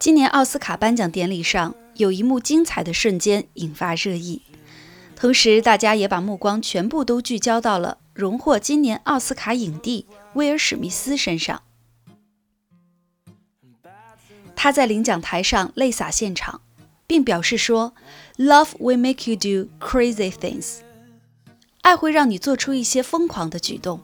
今年奥斯卡颁奖典礼上，有一幕精彩的瞬间引发热议，同时大家也把目光全部都聚焦到了荣获今年奥斯卡影帝威尔史密斯身上。他在领奖台上泪洒现场，并表示说：“Love will make you do crazy things。”爱会让你做出一些疯狂的举动。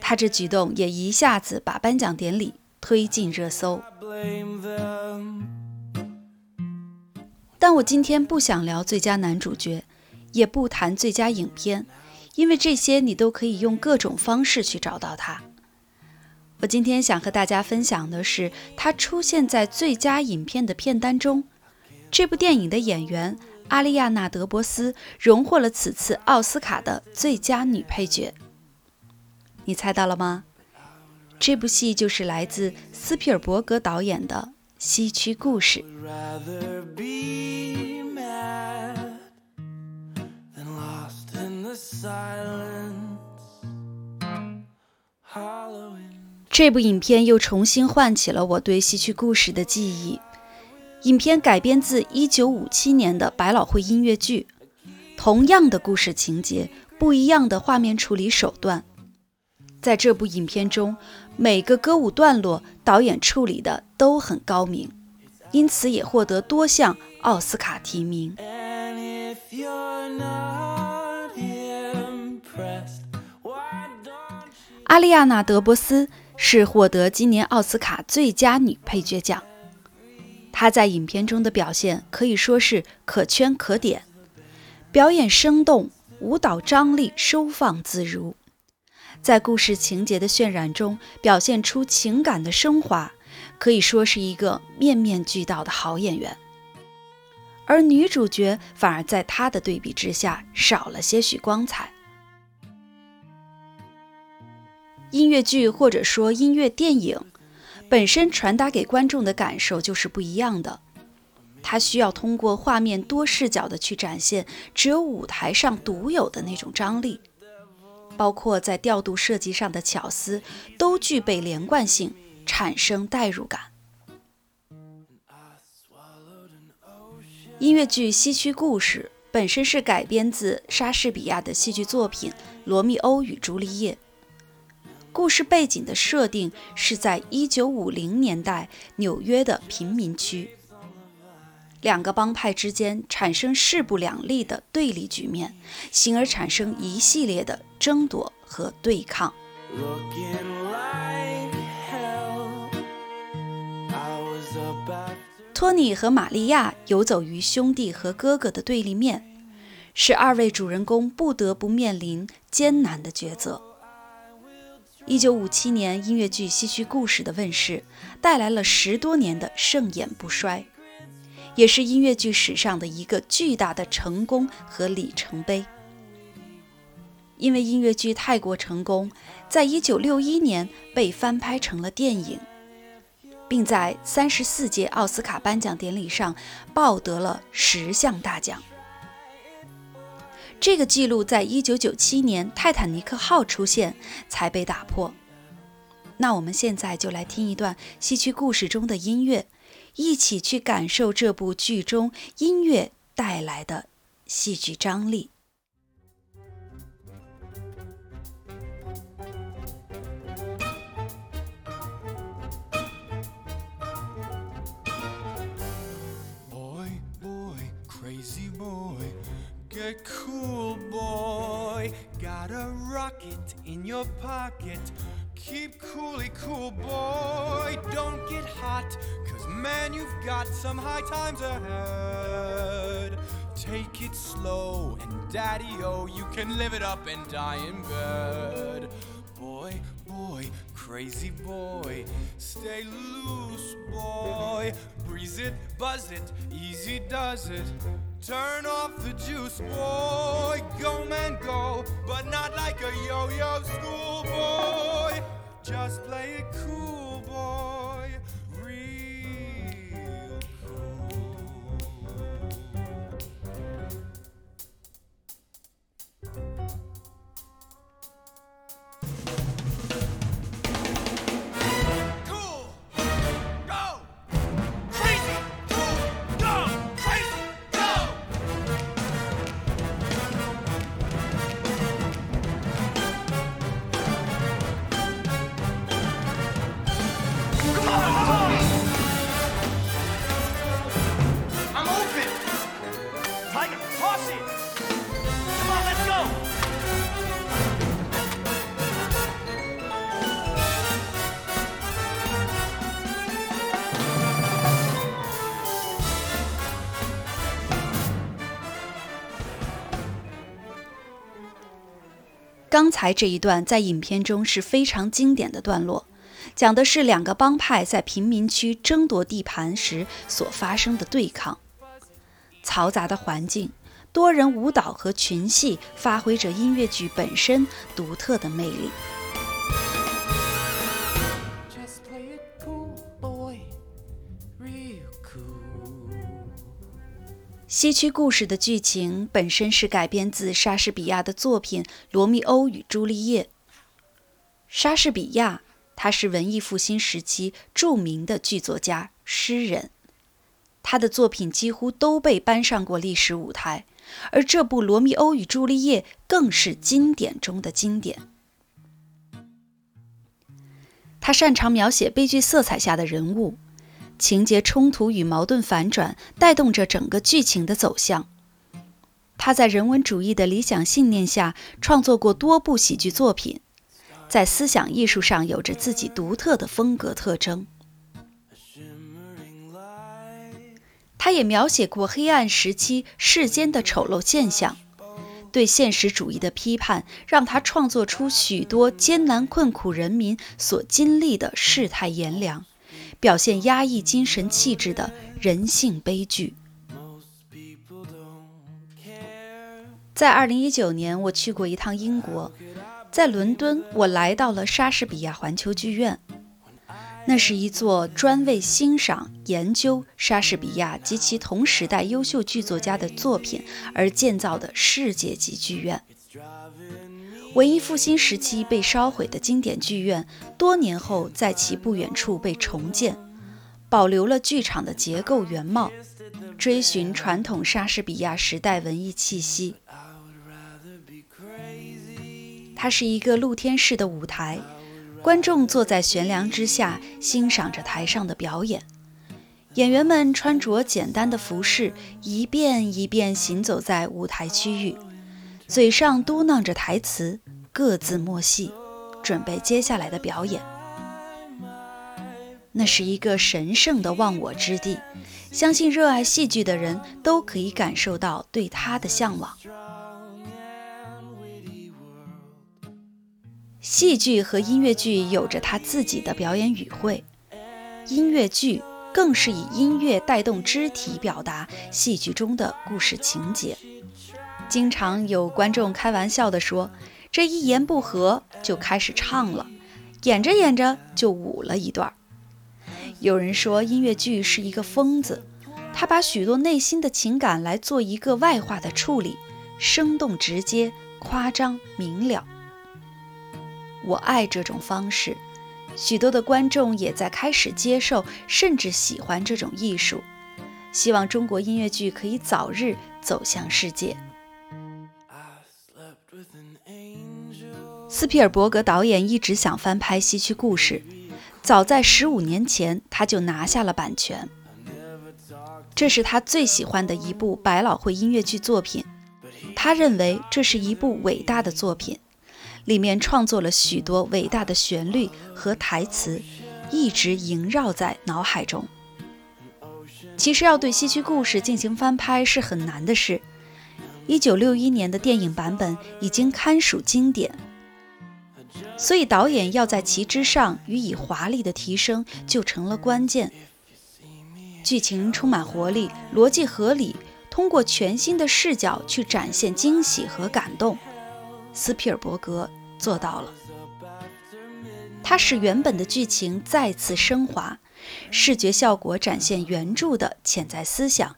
他这举动也一下子把颁奖典礼推进热搜。但我今天不想聊最佳男主角，也不谈最佳影片，因为这些你都可以用各种方式去找到它。我今天想和大家分享的是，他出现在最佳影片的片单中。这部电影的演员阿丽亚娜·德伯斯荣获了此次奥斯卡的最佳女配角。你猜到了吗？这部戏就是来自斯皮尔伯格导演的《西区故事》。这部影片又重新唤起了我对戏曲故事的记忆。影片改编自1957年的百老汇音乐剧，同样的故事情节，不一样的画面处理手段。在这部影片中，每个歌舞段落导演处理的都很高明，因此也获得多项奥斯卡提名。阿丽亚娜·德伯斯是获得今年奥斯卡最佳女配角奖。她在影片中的表现可以说是可圈可点，表演生动，舞蹈张力收放自如，在故事情节的渲染中表现出情感的升华，可以说是一个面面俱到的好演员。而女主角反而在她的对比之下少了些许光彩。音乐剧或者说音乐电影本身传达给观众的感受就是不一样的，它需要通过画面多视角的去展现只有舞台上独有的那种张力，包括在调度设计上的巧思都具备连贯性，产生代入感。音乐剧《西区故事》本身是改编自莎士比亚的戏剧作品《罗密欧与朱丽叶》。故事背景的设定是在1950年代纽约的贫民区，两个帮派之间产生势不两立的对立局面，进而产生一系列的争夺和对抗。托尼和玛利亚游走于兄弟和哥哥的对立面，是二位主人公不得不面临艰难的抉择。一九五七年，音乐剧《西区故事》的问世，带来了十多年的盛演不衰，也是音乐剧史上的一个巨大的成功和里程碑。因为音乐剧太过成功，在一九六一年被翻拍成了电影，并在三十四届奥斯卡颁奖典礼上抱得了十项大奖。这个记录在一九九七年泰坦尼克号出现才被打破。那我们现在就来听一段戏曲故事中的音乐，一起去感受这部剧中音乐带来的戏剧张力。Rocket in your pocket. Keep coolly eh, cool, boy. Don't get hot, cause man, you've got some high times ahead. Take it slow, and daddy, oh, you can live it up and die in bed. Boy, boy, crazy boy. Stay loose, boy. Breeze it, buzz it, easy does it. Turn off the juice, boy. Go, man, go, but not like a yo yo schoolboy. 刚才这一段在影片中是非常经典的段落，讲的是两个帮派在贫民区争夺地盘时所发生的对抗。嘈杂的环境、多人舞蹈和群戏，发挥着音乐剧本身独特的魅力。西区故事的剧情本身是改编自莎士比亚的作品《罗密欧与朱丽叶》。莎士比亚，他是文艺复兴时期著名的剧作家、诗人，他的作品几乎都被搬上过历史舞台，而这部《罗密欧与朱丽叶》更是经典中的经典。他擅长描写悲剧色彩下的人物。情节冲突与矛盾反转，带动着整个剧情的走向。他在人文主义的理想信念下创作过多部喜剧作品，在思想艺术上有着自己独特的风格特征。他也描写过黑暗时期世间的丑陋现象，对现实主义的批判，让他创作出许多艰难困苦人民所经历的世态炎凉。表现压抑精神气质的人性悲剧。在二零一九年，我去过一趟英国，在伦敦，我来到了莎士比亚环球剧院。那是一座专为欣赏、研究莎士比亚及其同时代优秀剧作家的作品而建造的世界级剧院。文艺复兴时期被烧毁的经典剧院，多年后在其不远处被重建，保留了剧场的结构原貌，追寻传统莎士比亚时代文艺气息。它是一个露天式的舞台，观众坐在悬梁之下，欣赏着台上的表演。演员们穿着简单的服饰，一遍一遍行走在舞台区域。嘴上嘟囔着台词，各自默戏，准备接下来的表演。那是一个神圣的忘我之地，相信热爱戏剧的人都可以感受到对它的向往。戏剧和音乐剧有着它自己的表演语汇，音乐剧更是以音乐带动肢体表达戏剧中的故事情节。经常有观众开玩笑地说：“这一言不合就开始唱了，演着演着就舞了一段。”有人说音乐剧是一个疯子，他把许多内心的情感来做一个外化的处理，生动直接、夸张明了。我爱这种方式，许多的观众也在开始接受，甚至喜欢这种艺术。希望中国音乐剧可以早日走向世界。斯皮尔伯格导演一直想翻拍《西区故事》，早在十五年前他就拿下了版权。这是他最喜欢的一部百老汇音乐剧作品，他认为这是一部伟大的作品，里面创作了许多伟大的旋律和台词，一直萦绕在脑海中。其实要对《西区故事》进行翻拍是很难的事。一九六一年的电影版本已经堪属经典。所以导演要在其之上予以华丽的提升，就成了关键。剧情充满活力，逻辑合理，通过全新的视角去展现惊喜和感动。斯皮尔伯格做到了，他使原本的剧情再次升华，视觉效果展现原著的潜在思想。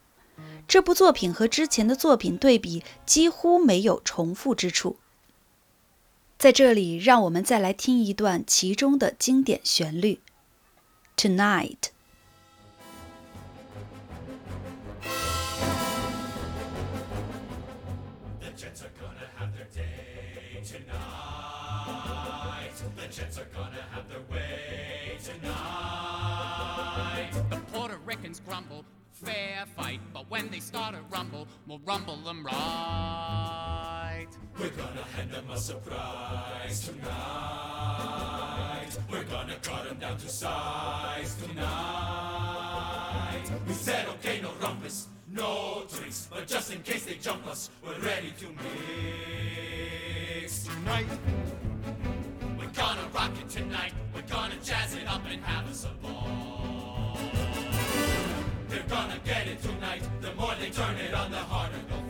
这部作品和之前的作品对比，几乎没有重复之处。在这里，让我们再来听一段其中的经典旋律，《Tonight》。Fair fight. But when they start a rumble, we'll rumble them right. We're gonna hand them a surprise tonight. We're gonna cut them down to size tonight. We said, okay, no rumpus, no drinks. But just in case they jump us, we're ready to mix tonight. We're gonna rock it tonight. We're gonna jazz it up and have us a ball. Gonna get it tonight. The more they turn it on, the harder they'll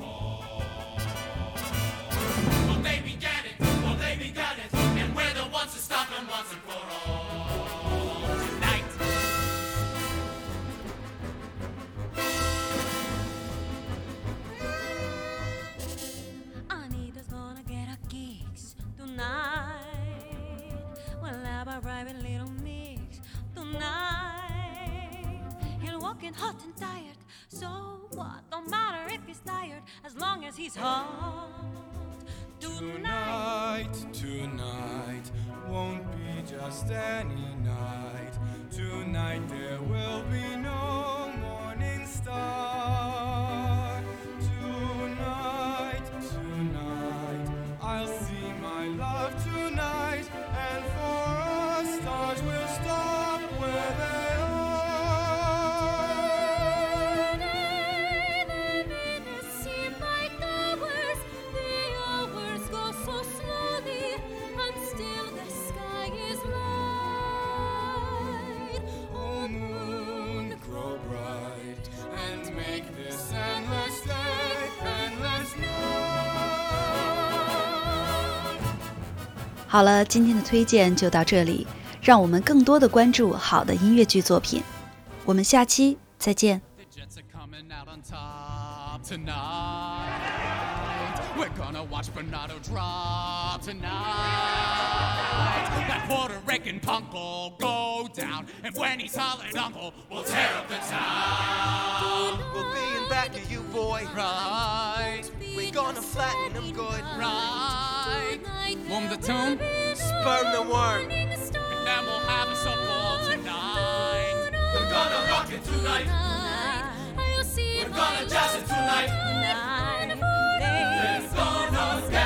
In hot and tired, so what? Don't matter if he's tired, as long as he's hot. Tonight, tonight won't be just any night. Tonight there will be no morning star. 好了，今天的推荐就到这里，让我们更多的关注好的音乐剧作品。我们下期再见。We're gonna watch Bernardo drop tonight. That Puerto Rican punk will go down, and when he's hollered uncle, we'll tear up the town. We'll be in back of you, boy. Right, We're gonna flatten them good. right. Boom the tune, Sperm the worm. and then we'll have us a ball tonight. We're gonna rock it tonight. We're gonna jazz it tonight. There's gonna get